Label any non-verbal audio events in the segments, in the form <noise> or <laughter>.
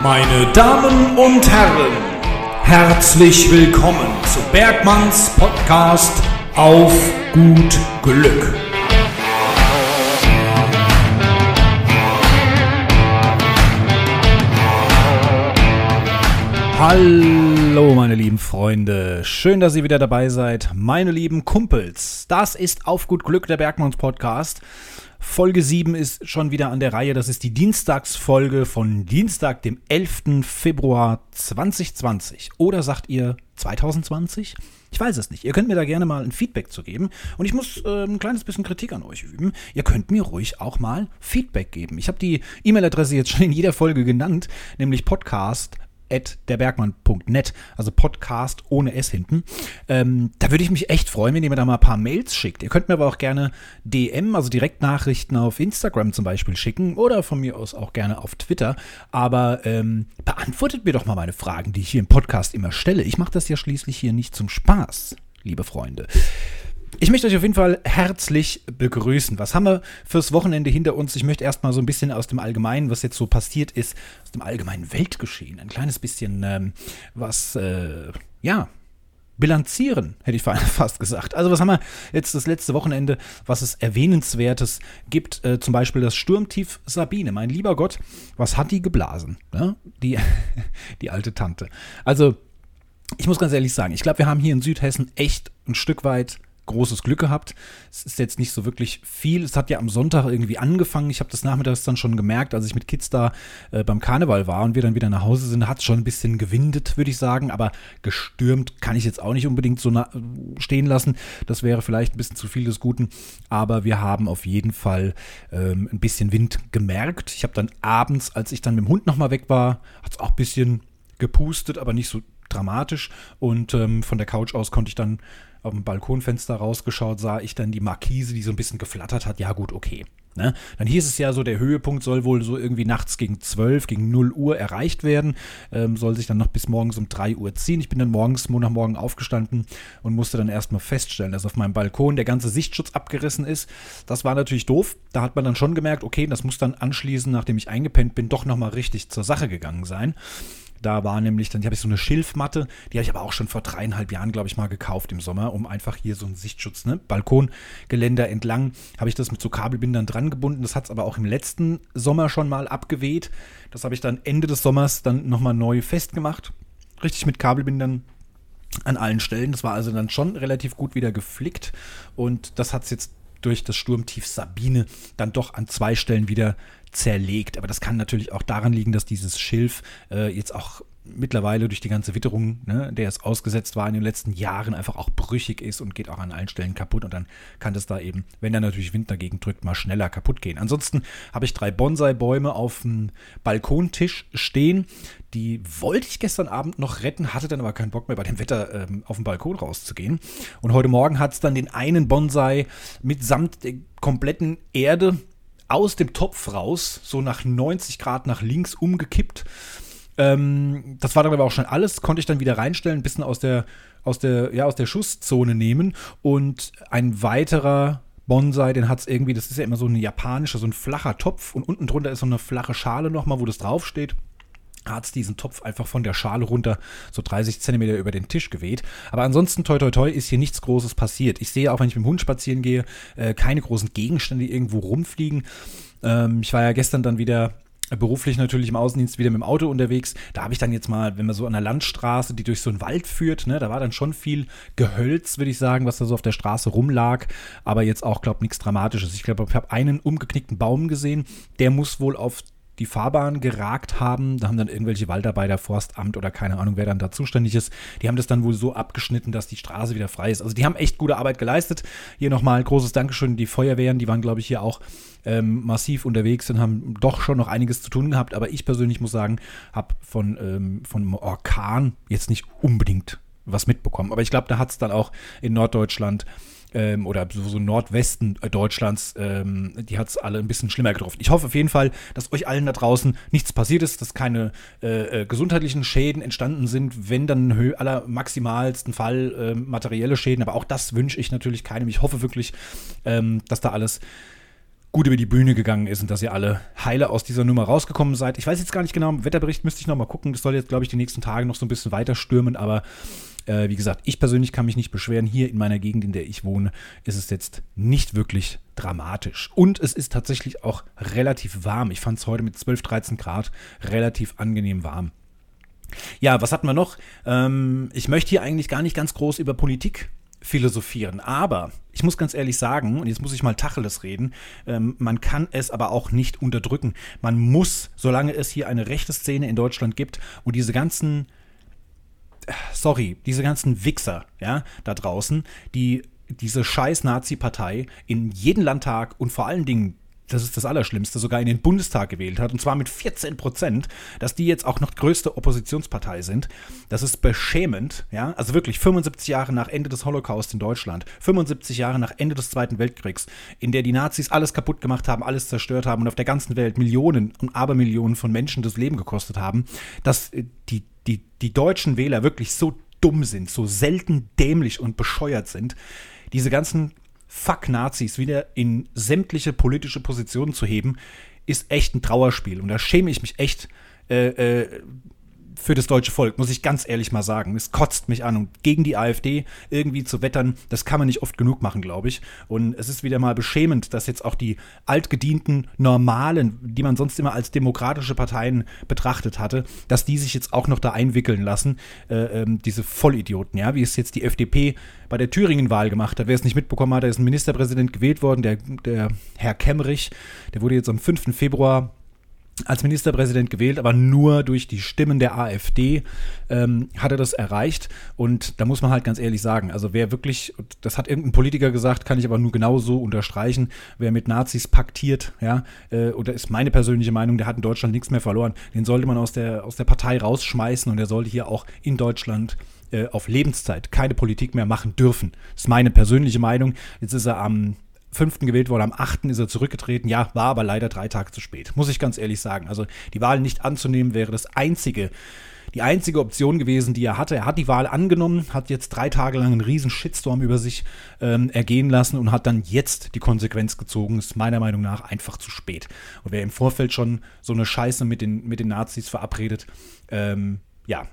Meine Damen und Herren, herzlich willkommen zu Bergmanns Podcast auf gut Glück. Hallo meine lieben Freunde, schön, dass ihr wieder dabei seid, meine lieben Kumpels. Das ist auf gut Glück der Bergmanns Podcast. Folge 7 ist schon wieder an der Reihe. Das ist die Dienstagsfolge von Dienstag, dem 11. Februar 2020. Oder sagt ihr 2020? Ich weiß es nicht. Ihr könnt mir da gerne mal ein Feedback zu geben. Und ich muss äh, ein kleines bisschen Kritik an euch üben. Ihr könnt mir ruhig auch mal Feedback geben. Ich habe die E-Mail-Adresse jetzt schon in jeder Folge genannt, nämlich podcast derbergmann.net, also Podcast ohne S hinten. Ähm, da würde ich mich echt freuen, wenn ihr mir da mal ein paar Mails schickt. Ihr könnt mir aber auch gerne DM, also Direktnachrichten auf Instagram zum Beispiel schicken oder von mir aus auch gerne auf Twitter. Aber ähm, beantwortet mir doch mal meine Fragen, die ich hier im Podcast immer stelle. Ich mache das ja schließlich hier nicht zum Spaß, liebe Freunde. Ich möchte euch auf jeden Fall herzlich begrüßen. Was haben wir fürs Wochenende hinter uns? Ich möchte erstmal so ein bisschen aus dem Allgemeinen, was jetzt so passiert ist, aus dem allgemeinen Weltgeschehen, ein kleines bisschen ähm, was, äh, ja, bilanzieren, hätte ich <laughs> fast gesagt. Also was haben wir jetzt das letzte Wochenende, was es erwähnenswertes gibt? Äh, zum Beispiel das Sturmtief Sabine. Mein lieber Gott, was hat die geblasen? Ne? Die, <laughs> die alte Tante. Also ich muss ganz ehrlich sagen, ich glaube, wir haben hier in Südhessen echt ein Stück weit großes Glück gehabt. Es ist jetzt nicht so wirklich viel. Es hat ja am Sonntag irgendwie angefangen. Ich habe das nachmittags dann schon gemerkt, als ich mit Kids da äh, beim Karneval war und wir dann wieder nach Hause sind, hat es schon ein bisschen gewindet, würde ich sagen. Aber gestürmt kann ich jetzt auch nicht unbedingt so stehen lassen. Das wäre vielleicht ein bisschen zu viel des Guten. Aber wir haben auf jeden Fall ähm, ein bisschen Wind gemerkt. Ich habe dann abends, als ich dann mit dem Hund nochmal weg war, hat es auch ein bisschen gepustet, aber nicht so dramatisch. Und ähm, von der Couch aus konnte ich dann auf dem Balkonfenster rausgeschaut, sah ich dann die Markise, die so ein bisschen geflattert hat. Ja, gut, okay. Ne? Dann hieß es ja so, der Höhepunkt soll wohl so irgendwie nachts gegen 12, gegen 0 Uhr erreicht werden. Ähm, soll sich dann noch bis morgens um 3 Uhr ziehen. Ich bin dann morgens, Montagmorgen aufgestanden und musste dann erstmal feststellen, dass auf meinem Balkon der ganze Sichtschutz abgerissen ist. Das war natürlich doof. Da hat man dann schon gemerkt, okay, das muss dann anschließend, nachdem ich eingepennt bin, doch nochmal richtig zur Sache gegangen sein. Da war nämlich, dann habe ich so eine Schilfmatte, die habe ich aber auch schon vor dreieinhalb Jahren, glaube ich, mal gekauft im Sommer, um einfach hier so einen Sichtschutz, ne? Balkongeländer entlang, habe ich das mit so Kabelbindern dran gebunden. Das hat es aber auch im letzten Sommer schon mal abgeweht. Das habe ich dann Ende des Sommers dann nochmal neu festgemacht. Richtig mit Kabelbindern an allen Stellen. Das war also dann schon relativ gut wieder geflickt. Und das hat es jetzt durch das Sturmtief Sabine dann doch an zwei Stellen wieder zerlegt. Aber das kann natürlich auch daran liegen, dass dieses Schilf äh, jetzt auch mittlerweile durch die ganze Witterung, ne, der es ausgesetzt war in den letzten Jahren, einfach auch brüchig ist und geht auch an allen Stellen kaputt. Und dann kann das da eben, wenn da natürlich Wind dagegen drückt, mal schneller kaputt gehen. Ansonsten habe ich drei Bonsai-Bäume auf dem Balkontisch stehen. Die wollte ich gestern Abend noch retten, hatte dann aber keinen Bock mehr bei dem Wetter ähm, auf dem Balkon rauszugehen. Und heute Morgen hat es dann den einen Bonsai mitsamt der kompletten Erde aus dem Topf raus, so nach 90 Grad nach links umgekippt. Ähm, das war dann aber auch schon alles, konnte ich dann wieder reinstellen, ein bisschen aus der, aus der, ja, aus der Schusszone nehmen. Und ein weiterer Bonsai, den hat es irgendwie, das ist ja immer so ein japanischer, so ein flacher Topf und unten drunter ist so eine flache Schale nochmal, wo das draufsteht hat es diesen Topf einfach von der Schale runter so 30 Zentimeter über den Tisch geweht. Aber ansonsten, toi toi toi, ist hier nichts Großes passiert. Ich sehe auch, wenn ich mit dem Hund spazieren gehe, äh, keine großen Gegenstände irgendwo rumfliegen. Ähm, ich war ja gestern dann wieder beruflich natürlich im Außendienst wieder mit dem Auto unterwegs. Da habe ich dann jetzt mal, wenn man so an der Landstraße, die durch so einen Wald führt, ne, da war dann schon viel Gehölz, würde ich sagen, was da so auf der Straße rumlag. Aber jetzt auch, glaube ich, nichts Dramatisches. Ich glaube, ich habe einen umgeknickten Baum gesehen. Der muss wohl auf die Fahrbahn geragt haben. Da haben dann irgendwelche Waldarbeiter, Forstamt oder keine Ahnung, wer dann da zuständig ist. Die haben das dann wohl so abgeschnitten, dass die Straße wieder frei ist. Also die haben echt gute Arbeit geleistet. Hier nochmal großes Dankeschön. Die Feuerwehren, die waren, glaube ich, hier auch ähm, massiv unterwegs und haben doch schon noch einiges zu tun gehabt. Aber ich persönlich muss sagen, habe von, ähm, von Orkan jetzt nicht unbedingt was mitbekommen. Aber ich glaube, da hat es dann auch in Norddeutschland ähm, oder so, so Nordwesten Deutschlands, ähm, die hat es alle ein bisschen schlimmer getroffen. Ich hoffe auf jeden Fall, dass euch allen da draußen nichts passiert ist, dass keine äh, äh, gesundheitlichen Schäden entstanden sind, wenn dann aller maximalsten Fall äh, materielle Schäden. Aber auch das wünsche ich natürlich keinem. Ich hoffe wirklich, ähm, dass da alles gut über die Bühne gegangen ist und dass ihr alle heile aus dieser Nummer rausgekommen seid. Ich weiß jetzt gar nicht genau, im Wetterbericht müsste ich noch mal gucken. Das soll jetzt, glaube ich, die nächsten Tage noch so ein bisschen weiter stürmen, aber äh, wie gesagt, ich persönlich kann mich nicht beschweren. Hier in meiner Gegend, in der ich wohne, ist es jetzt nicht wirklich dramatisch. Und es ist tatsächlich auch relativ warm. Ich fand es heute mit 12, 13 Grad relativ angenehm warm. Ja, was hatten wir noch? Ähm, ich möchte hier eigentlich gar nicht ganz groß über Politik philosophieren. Aber ich muss ganz ehrlich sagen, und jetzt muss ich mal Tacheles reden, ähm, man kann es aber auch nicht unterdrücken. Man muss, solange es hier eine rechte Szene in Deutschland gibt und diese ganzen, sorry, diese ganzen Wichser, ja, da draußen, die diese scheiß Nazi-Partei in jeden Landtag und vor allen Dingen das ist das Allerschlimmste, sogar in den Bundestag gewählt hat, und zwar mit 14 Prozent, dass die jetzt auch noch größte Oppositionspartei sind. Das ist beschämend, ja. Also wirklich 75 Jahre nach Ende des Holocaust in Deutschland, 75 Jahre nach Ende des Zweiten Weltkriegs, in der die Nazis alles kaputt gemacht haben, alles zerstört haben und auf der ganzen Welt Millionen und Abermillionen von Menschen das Leben gekostet haben, dass äh, die, die, die deutschen Wähler wirklich so dumm sind, so selten dämlich und bescheuert sind, diese ganzen Fuck Nazis wieder in sämtliche politische Positionen zu heben, ist echt ein Trauerspiel. Und da schäme ich mich echt äh, äh, für das deutsche Volk, muss ich ganz ehrlich mal sagen. Es kotzt mich an. Und gegen die AfD irgendwie zu wettern, das kann man nicht oft genug machen, glaube ich. Und es ist wieder mal beschämend, dass jetzt auch die altgedienten, normalen, die man sonst immer als demokratische Parteien betrachtet hatte, dass die sich jetzt auch noch da einwickeln lassen. Äh, ähm, diese Vollidioten, ja, wie es jetzt die FDP bei der Thüringen-Wahl gemacht hat. Wer es nicht mitbekommen hat, da ist ein Ministerpräsident gewählt worden, der, der Herr Kemmerich. Der wurde jetzt am 5. Februar als Ministerpräsident gewählt, aber nur durch die Stimmen der AfD ähm, hat er das erreicht. Und da muss man halt ganz ehrlich sagen, also wer wirklich, das hat irgendein Politiker gesagt, kann ich aber nur genau so unterstreichen, wer mit Nazis paktiert, ja, äh, oder ist meine persönliche Meinung, der hat in Deutschland nichts mehr verloren. Den sollte man aus der, aus der Partei rausschmeißen und der sollte hier auch in Deutschland äh, auf Lebenszeit keine Politik mehr machen dürfen. Das ist meine persönliche Meinung. Jetzt ist er am 5. gewählt wurde, am 8. ist er zurückgetreten. Ja, war aber leider drei Tage zu spät, muss ich ganz ehrlich sagen. Also die Wahl nicht anzunehmen wäre das einzige, die einzige Option gewesen, die er hatte. Er hat die Wahl angenommen, hat jetzt drei Tage lang einen riesen Shitstorm über sich ähm, ergehen lassen und hat dann jetzt die Konsequenz gezogen. Ist meiner Meinung nach einfach zu spät. Und wer im Vorfeld schon so eine Scheiße mit den, mit den Nazis verabredet, ähm, ja,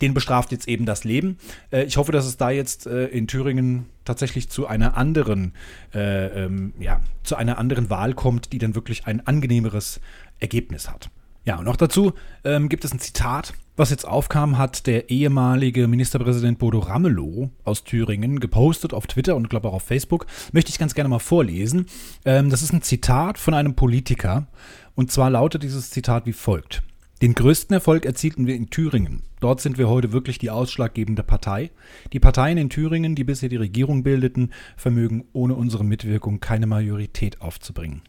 den bestraft jetzt eben das Leben. Äh, ich hoffe, dass es da jetzt äh, in Thüringen tatsächlich zu einer anderen, äh, ähm, ja, zu einer anderen Wahl kommt, die dann wirklich ein angenehmeres Ergebnis hat. Ja, und noch dazu ähm, gibt es ein Zitat, was jetzt aufkam, hat der ehemalige Ministerpräsident Bodo Ramelow aus Thüringen gepostet auf Twitter und glaube auch auf Facebook. Möchte ich ganz gerne mal vorlesen. Ähm, das ist ein Zitat von einem Politiker. Und zwar lautet dieses Zitat wie folgt. Den größten Erfolg erzielten wir in Thüringen. Dort sind wir heute wirklich die ausschlaggebende Partei. Die Parteien in Thüringen, die bisher die Regierung bildeten, vermögen ohne unsere Mitwirkung keine Majorität aufzubringen.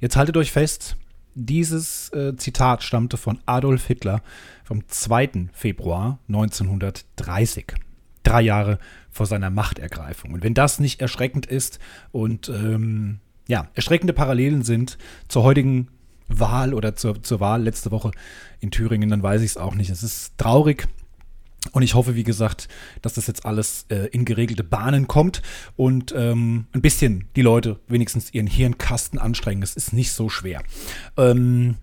Jetzt haltet euch fest, dieses äh, Zitat stammte von Adolf Hitler vom 2. Februar 1930. Drei Jahre vor seiner Machtergreifung. Und wenn das nicht erschreckend ist und ähm, ja, erschreckende Parallelen sind zur heutigen Wahl oder zur, zur Wahl letzte Woche in Thüringen, dann weiß ich es auch nicht. Es ist traurig. Und ich hoffe, wie gesagt, dass das jetzt alles äh, in geregelte Bahnen kommt und ähm, ein bisschen die Leute wenigstens ihren Hirnkasten anstrengen. Das ist nicht so schwer. Ähm,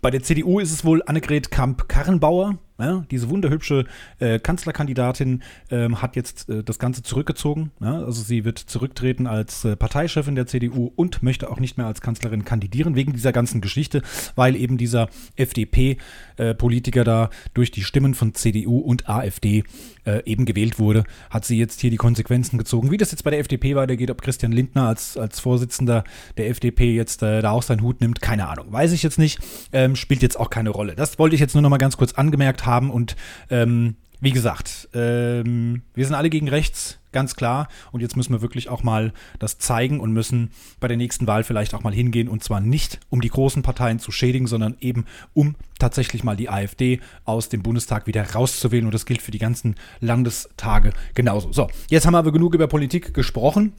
bei der CDU ist es wohl Annegret Kamp-Karrenbauer, ja, diese wunderhübsche äh, Kanzlerkandidatin ähm, hat jetzt äh, das Ganze zurückgezogen. Ja, also sie wird zurücktreten als äh, Parteichefin der CDU und möchte auch nicht mehr als Kanzlerin kandidieren wegen dieser ganzen Geschichte, weil eben dieser FDP-Politiker da durch die Stimmen von CDU und AfD äh, eben gewählt wurde, hat sie jetzt hier die Konsequenzen gezogen. Wie das jetzt bei der FDP weitergeht, ob Christian Lindner als, als Vorsitzender der FDP jetzt äh, da auch seinen Hut nimmt, keine Ahnung. Weiß ich jetzt nicht. Ähm, spielt jetzt auch keine Rolle. Das wollte ich jetzt nur noch mal ganz kurz angemerkt haben. Und ähm, wie gesagt, ähm, wir sind alle gegen rechts, ganz klar. Und jetzt müssen wir wirklich auch mal das zeigen und müssen bei der nächsten Wahl vielleicht auch mal hingehen. Und zwar nicht, um die großen Parteien zu schädigen, sondern eben, um tatsächlich mal die AfD aus dem Bundestag wieder rauszuwählen. Und das gilt für die ganzen Landestage genauso. So, jetzt haben wir aber genug über Politik gesprochen.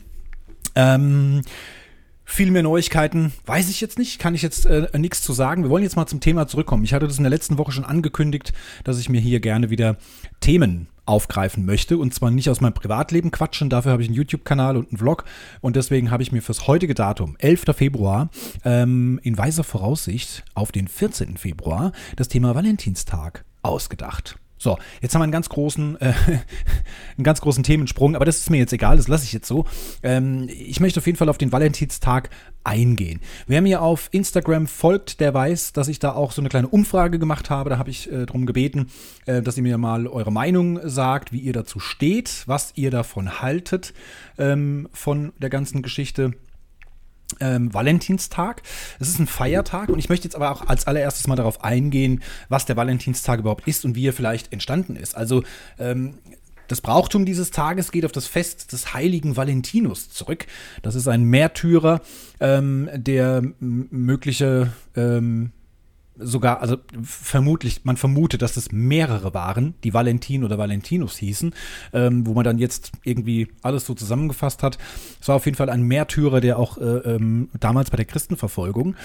Ähm, viel mehr Neuigkeiten weiß ich jetzt nicht, kann ich jetzt äh, nichts zu sagen. Wir wollen jetzt mal zum Thema zurückkommen. Ich hatte das in der letzten Woche schon angekündigt, dass ich mir hier gerne wieder Themen aufgreifen möchte. Und zwar nicht aus meinem Privatleben quatschen, dafür habe ich einen YouTube-Kanal und einen Vlog. Und deswegen habe ich mir fürs heutige Datum, 11. Februar, ähm, in weiser Voraussicht auf den 14. Februar, das Thema Valentinstag ausgedacht. So, jetzt haben wir einen ganz großen, äh, <laughs> einen ganz großen Themensprung, aber das ist mir jetzt egal, das lasse ich jetzt so. Ähm, ich möchte auf jeden Fall auf den Valentinstag eingehen. Wer mir auf Instagram folgt, der weiß, dass ich da auch so eine kleine Umfrage gemacht habe. Da habe ich äh, darum gebeten, äh, dass ihr mir mal eure Meinung sagt, wie ihr dazu steht, was ihr davon haltet ähm, von der ganzen Geschichte ähm, Valentinstag. Es ist ein Feiertag und ich möchte jetzt aber auch als allererstes mal darauf eingehen, was der Valentinstag überhaupt ist und wie er vielleicht entstanden ist. Also ähm, das Brauchtum dieses Tages geht auf das Fest des heiligen Valentinus zurück. Das ist ein Märtyrer, ähm, der mögliche ähm, sogar, also vermutlich, man vermutet, dass es mehrere waren, die Valentin oder Valentinus hießen, ähm, wo man dann jetzt irgendwie alles so zusammengefasst hat. Es war auf jeden Fall ein Märtyrer, der auch äh, ähm, damals bei der Christenverfolgung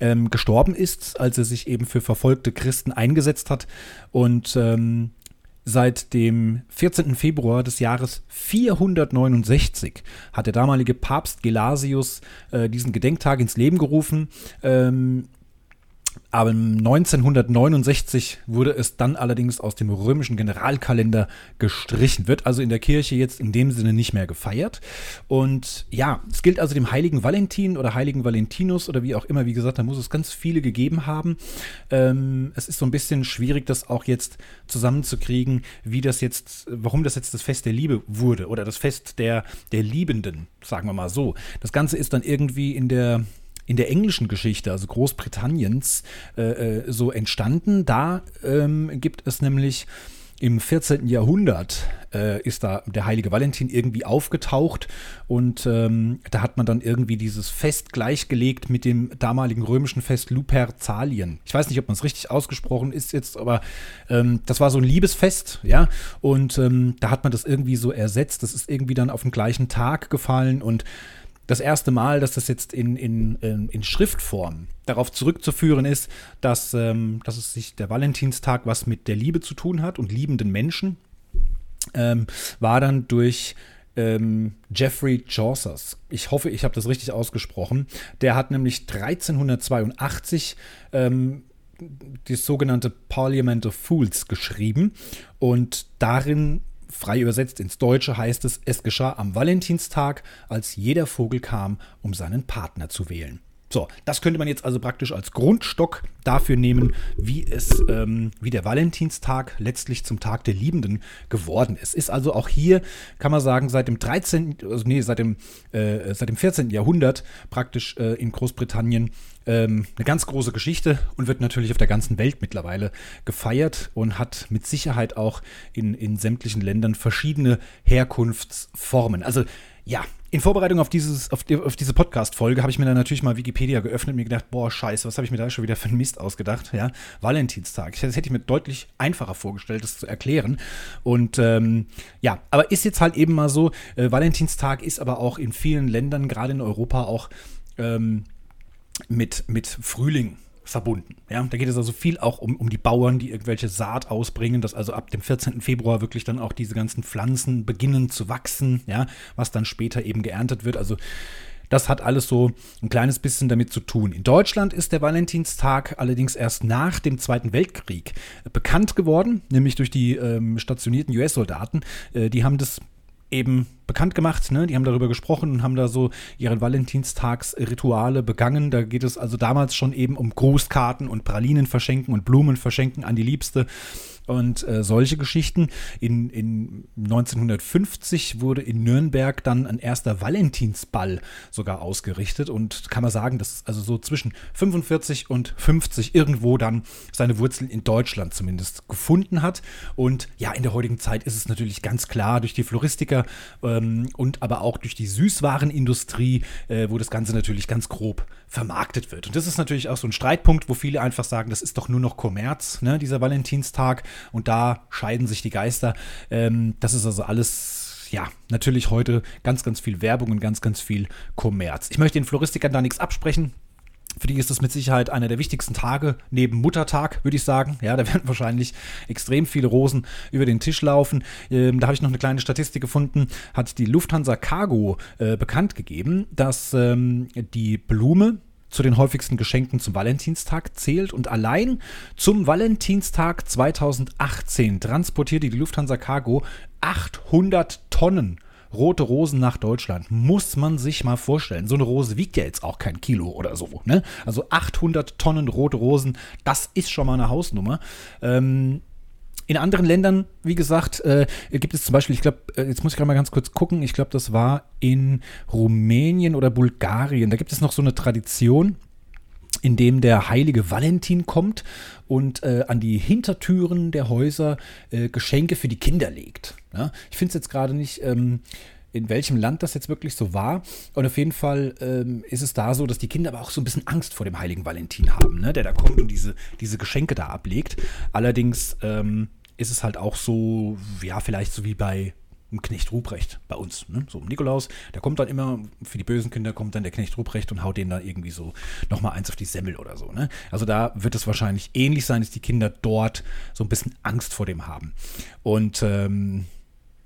ähm, gestorben ist, als er sich eben für verfolgte Christen eingesetzt hat und ähm, Seit dem 14. Februar des Jahres 469 hat der damalige Papst Gelasius äh, diesen Gedenktag ins Leben gerufen. Ähm, aber 1969 wurde es dann allerdings aus dem römischen Generalkalender gestrichen, wird also in der Kirche jetzt in dem Sinne nicht mehr gefeiert. Und ja, es gilt also dem heiligen Valentin oder heiligen Valentinus oder wie auch immer, wie gesagt, da muss es ganz viele gegeben haben. Ähm, es ist so ein bisschen schwierig, das auch jetzt zusammenzukriegen, wie das jetzt, warum das jetzt das Fest der Liebe wurde oder das Fest der, der Liebenden, sagen wir mal so. Das Ganze ist dann irgendwie in der in der englischen Geschichte, also Großbritanniens, äh, äh, so entstanden. Da ähm, gibt es nämlich im 14. Jahrhundert äh, ist da der heilige Valentin irgendwie aufgetaucht und ähm, da hat man dann irgendwie dieses Fest gleichgelegt mit dem damaligen römischen Fest Luperzalien. Ich weiß nicht, ob man es richtig ausgesprochen ist jetzt, aber ähm, das war so ein Liebesfest, ja, und ähm, da hat man das irgendwie so ersetzt. Das ist irgendwie dann auf den gleichen Tag gefallen und das erste Mal, dass das jetzt in, in, in Schriftform darauf zurückzuführen ist, dass, ähm, dass es sich der Valentinstag was mit der Liebe zu tun hat und liebenden Menschen, ähm, war dann durch ähm, Jeffrey Chaucers. Ich hoffe, ich habe das richtig ausgesprochen. Der hat nämlich 1382 ähm, das sogenannte Parliament of Fools geschrieben und darin Frei übersetzt ins Deutsche heißt es, es geschah am Valentinstag, als jeder Vogel kam, um seinen Partner zu wählen. So, das könnte man jetzt also praktisch als Grundstock dafür nehmen, wie es, ähm, wie der Valentinstag letztlich zum Tag der Liebenden geworden ist. Ist also auch hier, kann man sagen, seit dem 13., also nee, seit dem, äh, seit dem 14. Jahrhundert praktisch äh, in Großbritannien ähm, eine ganz große Geschichte und wird natürlich auf der ganzen Welt mittlerweile gefeiert und hat mit Sicherheit auch in, in sämtlichen Ländern verschiedene Herkunftsformen. Also ja, in Vorbereitung auf, dieses, auf, die, auf diese Podcast-Folge habe ich mir dann natürlich mal Wikipedia geöffnet und mir gedacht, boah, scheiße, was habe ich mir da schon wieder für einen Mist ausgedacht? Ja, Valentinstag. Das hätte ich mir deutlich einfacher vorgestellt, das zu erklären. Und ähm, ja, aber ist jetzt halt eben mal so, äh, Valentinstag ist aber auch in vielen Ländern, gerade in Europa, auch ähm, mit, mit Frühling verbunden. Ja, da geht es also viel auch um, um die Bauern, die irgendwelche Saat ausbringen, dass also ab dem 14. Februar wirklich dann auch diese ganzen Pflanzen beginnen zu wachsen, ja, was dann später eben geerntet wird. Also das hat alles so ein kleines bisschen damit zu tun. In Deutschland ist der Valentinstag allerdings erst nach dem Zweiten Weltkrieg bekannt geworden, nämlich durch die ähm, stationierten US-Soldaten. Äh, die haben das eben bekannt gemacht. Ne? Die haben darüber gesprochen und haben da so ihre Valentinstagsrituale begangen. Da geht es also damals schon eben um Grußkarten und Pralinen verschenken und Blumen verschenken an die Liebste und äh, solche Geschichten. In, in 1950 wurde in Nürnberg dann ein erster Valentinsball sogar ausgerichtet und kann man sagen, dass also so zwischen 45 und 50 irgendwo dann seine Wurzeln in Deutschland zumindest gefunden hat. Und ja, in der heutigen Zeit ist es natürlich ganz klar durch die Floristiker ähm, und aber auch durch die Süßwarenindustrie, äh, wo das Ganze natürlich ganz grob vermarktet wird. Und das ist natürlich auch so ein Streitpunkt, wo viele einfach sagen, das ist doch nur noch Kommerz, ne, dieser Valentinstag. Und da scheiden sich die Geister. Ähm, das ist also alles ja, natürlich heute ganz, ganz viel Werbung und ganz, ganz viel Kommerz. Ich möchte den Floristikern da nichts absprechen. Für die ist das mit Sicherheit einer der wichtigsten Tage neben Muttertag, würde ich sagen. Ja, da werden <laughs> wahrscheinlich extrem viele Rosen über den Tisch laufen. Ähm, da habe ich noch eine kleine Statistik gefunden. Hat die Lufthansa Cargo äh, bekannt gegeben, dass ähm, die Blume zu den häufigsten Geschenken zum Valentinstag zählt und allein zum Valentinstag 2018 transportierte die Lufthansa Cargo 800 Tonnen rote Rosen nach Deutschland. Muss man sich mal vorstellen. So eine Rose wiegt ja jetzt auch kein Kilo oder so. Ne? Also 800 Tonnen rote Rosen, das ist schon mal eine Hausnummer. Ähm, in anderen Ländern, wie gesagt, äh, gibt es zum Beispiel, ich glaube, äh, jetzt muss ich gerade mal ganz kurz gucken, ich glaube, das war in Rumänien oder Bulgarien. Da gibt es noch so eine Tradition, in dem der heilige Valentin kommt und äh, an die Hintertüren der Häuser äh, Geschenke für die Kinder legt. Ja? Ich finde es jetzt gerade nicht. Ähm, in welchem Land das jetzt wirklich so war. Und auf jeden Fall ähm, ist es da so, dass die Kinder aber auch so ein bisschen Angst vor dem heiligen Valentin haben, ne? der da kommt und diese, diese Geschenke da ablegt. Allerdings ähm, ist es halt auch so, ja, vielleicht so wie bei Knecht Ruprecht bei uns. Ne? So Nikolaus, der kommt dann immer, für die bösen Kinder kommt dann der Knecht Ruprecht und haut denen dann irgendwie so nochmal eins auf die Semmel oder so. Ne? Also da wird es wahrscheinlich ähnlich sein, dass die Kinder dort so ein bisschen Angst vor dem haben. Und ähm,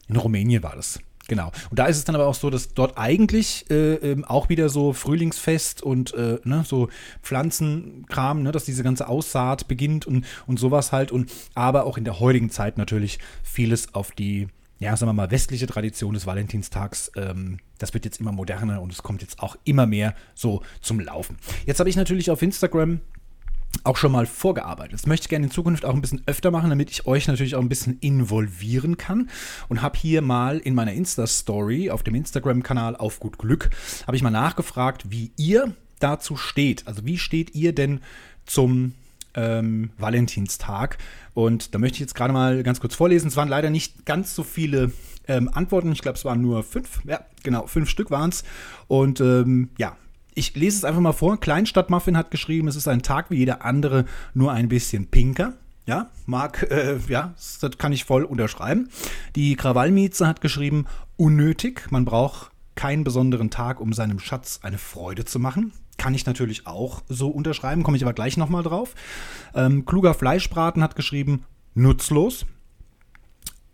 in Rumänien war das. Genau. Und da ist es dann aber auch so, dass dort eigentlich äh, ähm, auch wieder so Frühlingsfest und äh, ne, so Pflanzenkram, ne, dass diese ganze Aussaat beginnt und, und sowas halt. Und aber auch in der heutigen Zeit natürlich vieles auf die ja, sagen wir mal, westliche Tradition des Valentinstags, ähm, das wird jetzt immer moderner und es kommt jetzt auch immer mehr so zum Laufen. Jetzt habe ich natürlich auf Instagram auch schon mal vorgearbeitet. Das möchte ich gerne in Zukunft auch ein bisschen öfter machen, damit ich euch natürlich auch ein bisschen involvieren kann. Und habe hier mal in meiner Insta-Story auf dem Instagram-Kanal auf gut Glück, habe ich mal nachgefragt, wie ihr dazu steht. Also wie steht ihr denn zum ähm, Valentinstag? Und da möchte ich jetzt gerade mal ganz kurz vorlesen. Es waren leider nicht ganz so viele ähm, Antworten. Ich glaube, es waren nur fünf. Ja, genau, fünf Stück waren es. Und ähm, ja, ich lese es einfach mal vor. Kleinstadtmuffin hat geschrieben, es ist ein Tag wie jeder andere, nur ein bisschen pinker. Ja, mag, äh, ja, das kann ich voll unterschreiben. Die Krawallmieze hat geschrieben, unnötig. Man braucht keinen besonderen Tag, um seinem Schatz eine Freude zu machen. Kann ich natürlich auch so unterschreiben, komme ich aber gleich nochmal drauf. Ähm, kluger Fleischbraten hat geschrieben, nutzlos.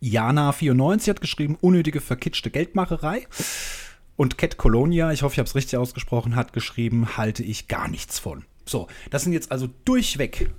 Jana94 hat geschrieben, unnötige verkitschte Geldmacherei. Und Cat Colonia, ich hoffe, ich habe es richtig ausgesprochen, hat geschrieben, halte ich gar nichts von. So, das sind jetzt also durchweg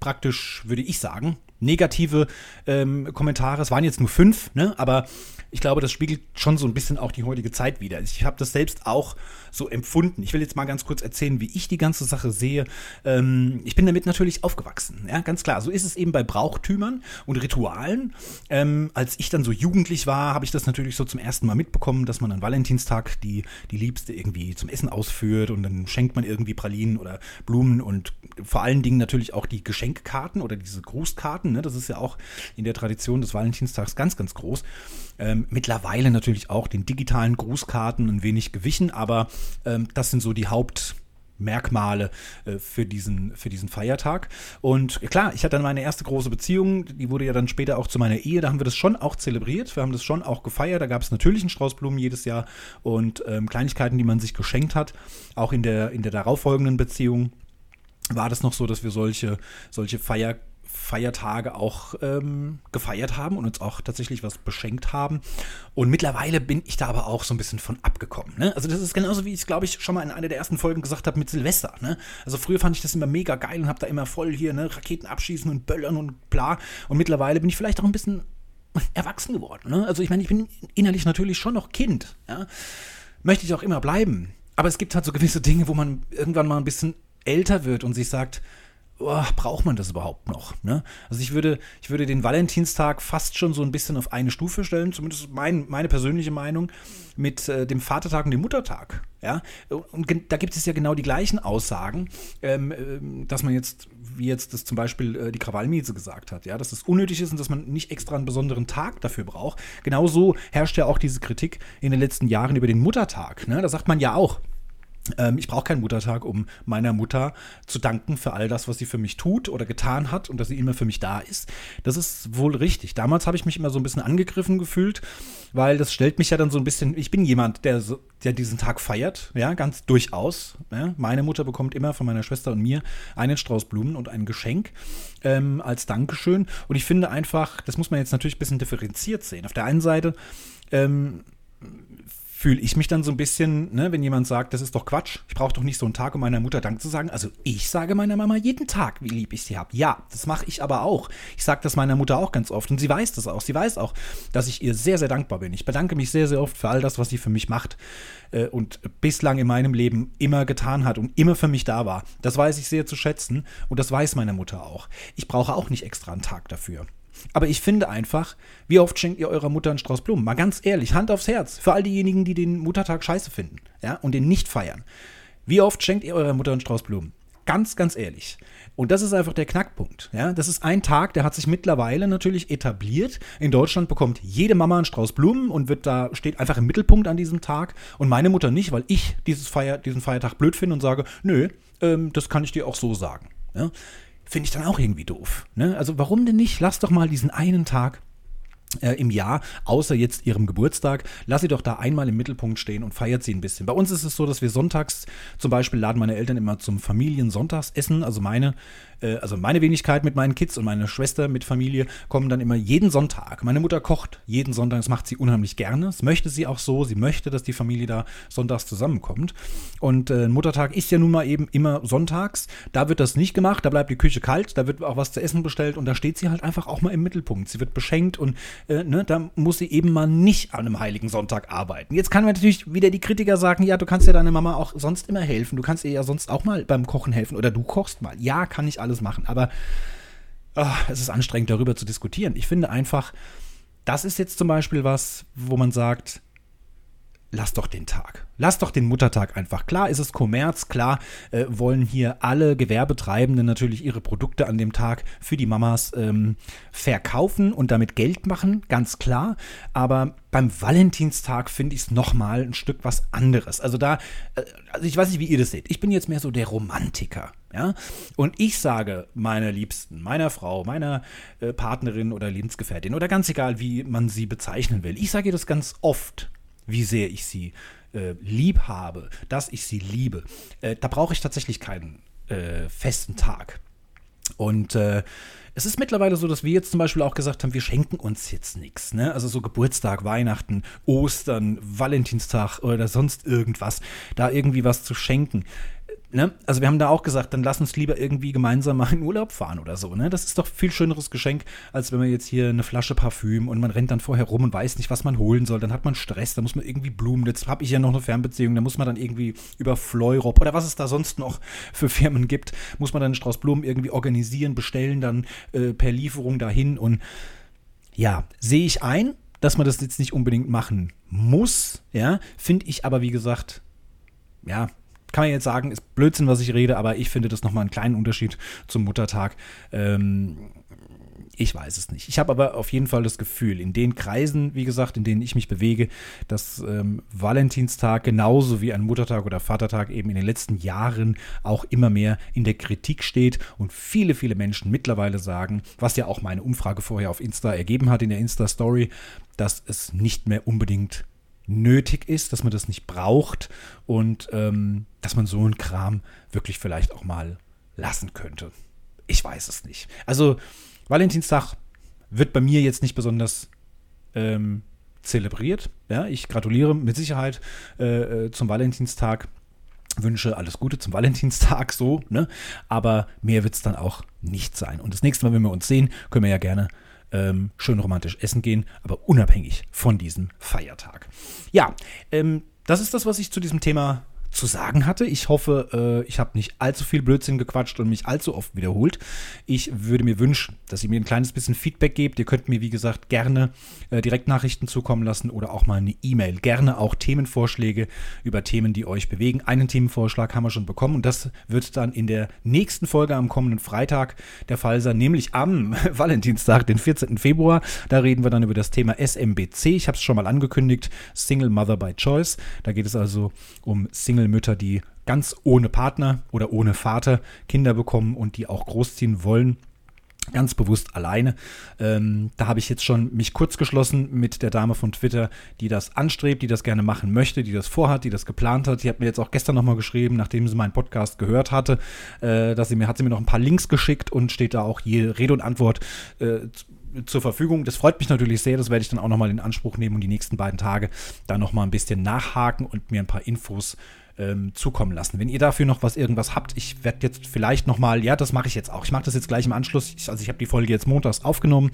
praktisch, würde ich sagen, negative ähm, Kommentare. Es waren jetzt nur fünf, ne? aber ich glaube, das spiegelt schon so ein bisschen auch die heutige Zeit wieder. Ich habe das selbst auch so empfunden. Ich will jetzt mal ganz kurz erzählen, wie ich die ganze Sache sehe. Ähm, ich bin damit natürlich aufgewachsen, ja, ganz klar. So ist es eben bei Brauchtümern und Ritualen. Ähm, als ich dann so jugendlich war, habe ich das natürlich so zum ersten Mal mitbekommen, dass man an Valentinstag die, die Liebste irgendwie zum Essen ausführt und dann schenkt man irgendwie Pralinen oder Blumen und vor allen Dingen natürlich auch die Geschenkkarten oder diese Grußkarten. Ne? Das ist ja auch in der Tradition des Valentinstags ganz, ganz groß. Ähm, mittlerweile natürlich auch den digitalen Grußkarten ein wenig gewichen, aber ähm, das sind so die Hauptmerkmale äh, für, diesen, für diesen Feiertag. Und klar, ich hatte dann meine erste große Beziehung, die wurde ja dann später auch zu meiner Ehe, da haben wir das schon auch zelebriert, wir haben das schon auch gefeiert, da gab es natürlich einen Strauß Blumen jedes Jahr und ähm, Kleinigkeiten, die man sich geschenkt hat, auch in der, in der darauffolgenden Beziehung war das noch so, dass wir solche, solche Feier Feiertage auch ähm, gefeiert haben und uns auch tatsächlich was beschenkt haben. Und mittlerweile bin ich da aber auch so ein bisschen von abgekommen. Ne? Also das ist genauso, wie ich es, glaube ich, schon mal in einer der ersten Folgen gesagt habe mit Silvester. Ne? Also früher fand ich das immer mega geil und habe da immer voll hier ne, Raketen abschießen und böllern und bla. Und mittlerweile bin ich vielleicht auch ein bisschen <laughs> erwachsen geworden. Ne? Also ich meine, ich bin innerlich natürlich schon noch Kind. Ja? Möchte ich auch immer bleiben. Aber es gibt halt so gewisse Dinge, wo man irgendwann mal ein bisschen älter wird und sich sagt, oh, braucht man das überhaupt noch? Ne? Also ich würde, ich würde den Valentinstag fast schon so ein bisschen auf eine Stufe stellen, zumindest mein, meine persönliche Meinung, mit äh, dem Vatertag und dem Muttertag. Ja? Und da gibt es ja genau die gleichen Aussagen, ähm, äh, dass man jetzt, wie jetzt das zum Beispiel äh, die Krawallmiese gesagt hat, ja, dass es unnötig ist und dass man nicht extra einen besonderen Tag dafür braucht. Genauso herrscht ja auch diese Kritik in den letzten Jahren über den Muttertag. Ne? Da sagt man ja auch, Ähm, ich brauche keinen Muttertag, um meiner Mutter zu danken für all das, was sie für mich tut oder getan hat und dass sie immer für mich da ist. Das ist wohl richtig. Damals habe ich mich immer so ein bisschen angegriffen gefühlt, weil das stellt mich ja dann so ein bisschen. Ich bin jemand, der, der diesen Tag feiert, ja, ganz durchaus. Ja. Meine Mutter bekommt immer von meiner Schwester und mir einen Strauß Blumen und ein Geschenk ähm, als Dankeschön. Und ich finde einfach, das muss man jetzt natürlich ein bisschen differenziert sehen. Auf der einen Seite ähm, fühle ich mich dann so ein bisschen, ne, wenn jemand sagt, das ist doch Quatsch, ich brauche doch nicht so einen Tag, um meiner Mutter Dank zu sagen. Also ich sage meiner Mama jeden Tag, wie lieb ich sie habe. Ja, das mache ich aber auch. Ich sage das meiner Mutter auch ganz oft und sie weiß das auch. Sie weiß auch, dass ich ihr sehr, sehr dankbar bin. Ich bedanke mich sehr, sehr oft für all das, was sie für mich macht äh, und bislang in meinem Leben immer getan hat und immer für mich da war. Das weiß ich sehr zu schätzen und das weiß meine Mutter auch. Ich brauche auch nicht extra einen Tag dafür. Aber ich finde einfach, wie oft schenkt ihr eurer Mutter einen Strauß Blumen? Mal ganz ehrlich, Hand aufs Herz. Für all diejenigen, die den Muttertag scheiße finden ja, und den nicht feiern. Wie oft schenkt ihr eurer Mutter einen Strauß Blumen? Ganz, ganz ehrlich. Und das ist einfach der Knackpunkt. Ja? Das ist ein Tag, der hat sich mittlerweile natürlich etabliert. In Deutschland bekommt jede Mama einen Strauß Blumen und wird da, steht einfach im Mittelpunkt an diesem Tag. Und meine Mutter nicht, weil ich Feier, diesen Feiertag blöd finde und sage, nö, ähm, das kann ich dir auch so sagen. Ja? Finde ich dann auch irgendwie doof. Ne? Also warum denn nicht? Lass doch mal diesen einen Tag äh, im Jahr, außer jetzt ihrem Geburtstag, lass sie doch da einmal im Mittelpunkt stehen und feiert sie ein bisschen. Bei uns ist es so, dass wir sonntags zum Beispiel laden meine Eltern immer zum Familiensonntagsessen, also meine äh, also meine Wenigkeit mit meinen Kids und meine Schwester mit Familie kommen dann immer jeden Sonntag. Meine Mutter kocht jeden Sonntag, das macht sie unheimlich gerne. Das möchte sie auch so. Sie möchte, dass die Familie da sonntags zusammenkommt. Und äh, Muttertag ist ja nun mal eben immer sonntags. Da wird das nicht gemacht, da bleibt die Küche kalt, da wird auch was zu essen bestellt und da steht sie halt einfach auch mal im Mittelpunkt. Sie wird beschenkt und äh, ne, da muss sie eben mal nicht an einem heiligen Sonntag arbeiten. Jetzt kann man natürlich wieder die Kritiker sagen, ja, du kannst ja deiner Mama auch sonst immer helfen. Du kannst ihr ja sonst auch mal beim Kochen helfen oder du kochst mal. Ja, kann ich alles alles machen. Aber oh, es ist anstrengend, darüber zu diskutieren. Ich finde einfach, das ist jetzt zum Beispiel was, wo man sagt, lass doch den Tag. Lass doch den Muttertag einfach. Klar ist es Kommerz, klar äh, wollen hier alle Gewerbetreibenden natürlich ihre Produkte an dem Tag für die Mamas ähm, verkaufen und damit Geld machen, ganz klar. Aber beim Valentinstag finde ich es nochmal ein Stück was anderes. Also da, äh, also ich weiß nicht, wie ihr das seht. Ich bin jetzt mehr so der Romantiker. Ja? Und ich sage meiner Liebsten, meiner Frau, meiner äh, Partnerin oder Lebensgefährtin oder ganz egal, wie man sie bezeichnen will, ich sage ihr das ganz oft wie sehr ich sie äh, lieb habe, dass ich sie liebe. Äh, da brauche ich tatsächlich keinen äh, festen Tag. Und äh, es ist mittlerweile so, dass wir jetzt zum Beispiel auch gesagt haben, wir schenken uns jetzt nichts. Ne? Also so Geburtstag, Weihnachten, Ostern, Valentinstag oder sonst irgendwas, da irgendwie was zu schenken. Ne? Also wir haben da auch gesagt, dann lass uns lieber irgendwie gemeinsam mal in Urlaub fahren oder so. Ne? Das ist doch viel schöneres Geschenk, als wenn man jetzt hier eine Flasche Parfüm und man rennt dann vorher rum und weiß nicht, was man holen soll. Dann hat man Stress, da muss man irgendwie Blumen. Jetzt habe ich ja noch eine Fernbeziehung, da muss man dann irgendwie über Fleurop oder was es da sonst noch für Firmen gibt, muss man dann einen Strauß Blumen irgendwie organisieren, bestellen, dann äh, per Lieferung dahin. Und ja, sehe ich ein, dass man das jetzt nicht unbedingt machen muss, ja, finde ich aber, wie gesagt, ja, kann man jetzt sagen, ist Blödsinn, was ich rede, aber ich finde das nochmal einen kleinen Unterschied zum Muttertag. Ähm, ich weiß es nicht. Ich habe aber auf jeden Fall das Gefühl, in den Kreisen, wie gesagt, in denen ich mich bewege, dass ähm, Valentinstag genauso wie ein Muttertag oder Vatertag eben in den letzten Jahren auch immer mehr in der Kritik steht und viele, viele Menschen mittlerweile sagen, was ja auch meine Umfrage vorher auf Insta ergeben hat in der Insta-Story, dass es nicht mehr unbedingt nötig ist, dass man das nicht braucht und ähm, dass man so einen Kram wirklich vielleicht auch mal lassen könnte. Ich weiß es nicht. Also Valentinstag wird bei mir jetzt nicht besonders ähm, zelebriert. Ja, ich gratuliere mit Sicherheit äh, äh zum Valentinstag. Wünsche alles Gute zum Valentinstag so, ne? Aber mehr wird es dann auch nicht sein. Und das nächste Mal, wenn wir uns sehen, können wir ja gerne ähm, schön romantisch essen gehen, aber unabhängig von diesem Feiertag. Ja, ähm, das ist das, was ich zu diesem Thema zu sagen hatte. Ich hoffe, äh, ich habe nicht allzu viel Blödsinn gequatscht und mich allzu oft wiederholt. Ich würde mir wünschen, dass ihr mir ein kleines bisschen Feedback gebt. Ihr könnt mir, wie gesagt, gerne äh, Direktnachrichten zukommen lassen oder auch mal eine E-Mail. Gerne auch Themenvorschläge über Themen, die euch bewegen. Einen Themenvorschlag haben wir schon bekommen und das wird dann in der nächsten Folge am kommenden Freitag der Fall sein, nämlich am <laughs> Valentinstag, den 14. Februar. Da reden wir dann über das Thema SMBC. Ich habe es schon mal angekündigt, Single Mother by Choice. Da geht es also um Single Single-Mütter, die ganz ohne Partner oder ohne Vater Kinder bekommen und die auch großziehen wollen ganz bewusst alleine. Ähm, da habe ich jetzt schon mich kurz geschlossen mit der Dame von Twitter, die das anstrebt, die das gerne machen möchte, die das vorhat, die das geplant hat. Die hat mir jetzt auch gestern nochmal geschrieben, nachdem sie meinen Podcast gehört hatte, äh, dass sie mir, hat sie mir noch ein paar Links geschickt und steht da auch je Rede und Antwort äh, zur Verfügung. Das freut mich natürlich sehr. Das werde ich dann auch nochmal in Anspruch nehmen und die nächsten beiden Tage da nochmal ein bisschen nachhaken und mir ein paar Infos ähm, zukommen lassen. Wenn ihr dafür noch was irgendwas habt, ich werde jetzt vielleicht nochmal, ja, das mache ich jetzt auch. Ich mache das jetzt gleich im Anschluss. Ich, also ich habe die Folge jetzt montags aufgenommen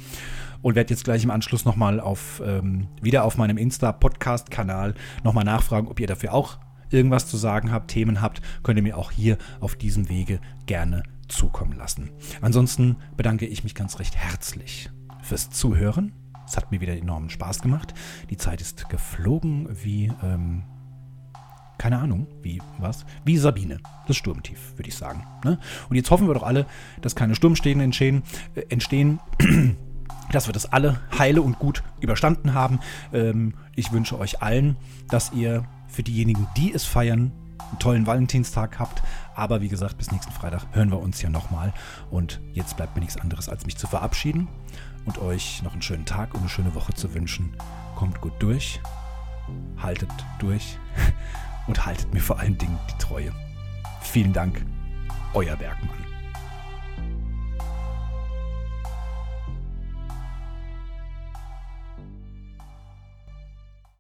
und werde jetzt gleich im Anschluss nochmal auf, ähm, wieder auf meinem Insta-Podcast-Kanal nochmal nachfragen, ob ihr dafür auch irgendwas zu sagen habt, Themen habt, könnt ihr mir auch hier auf diesem Wege gerne zukommen lassen. Ansonsten bedanke ich mich ganz recht herzlich fürs Zuhören. Es hat mir wieder enormen Spaß gemacht. Die Zeit ist geflogen wie, ähm, keine Ahnung, wie, was? Wie Sabine, das Sturmtief, würde ich sagen. Ne? Und jetzt hoffen wir doch alle, dass keine Sturmstehen entstehen, äh, entstehen <clears throat> dass wir das alle heile und gut überstanden haben. Ähm, ich wünsche euch allen, dass ihr für diejenigen, die es feiern, einen tollen Valentinstag habt. Aber wie gesagt, bis nächsten Freitag hören wir uns ja nochmal. Und jetzt bleibt mir nichts anderes, als mich zu verabschieden und euch noch einen schönen Tag und eine schöne Woche zu wünschen. Kommt gut durch, haltet durch <laughs> und haltet mir vor allen Dingen die Treue. Vielen Dank, euer Bergmann.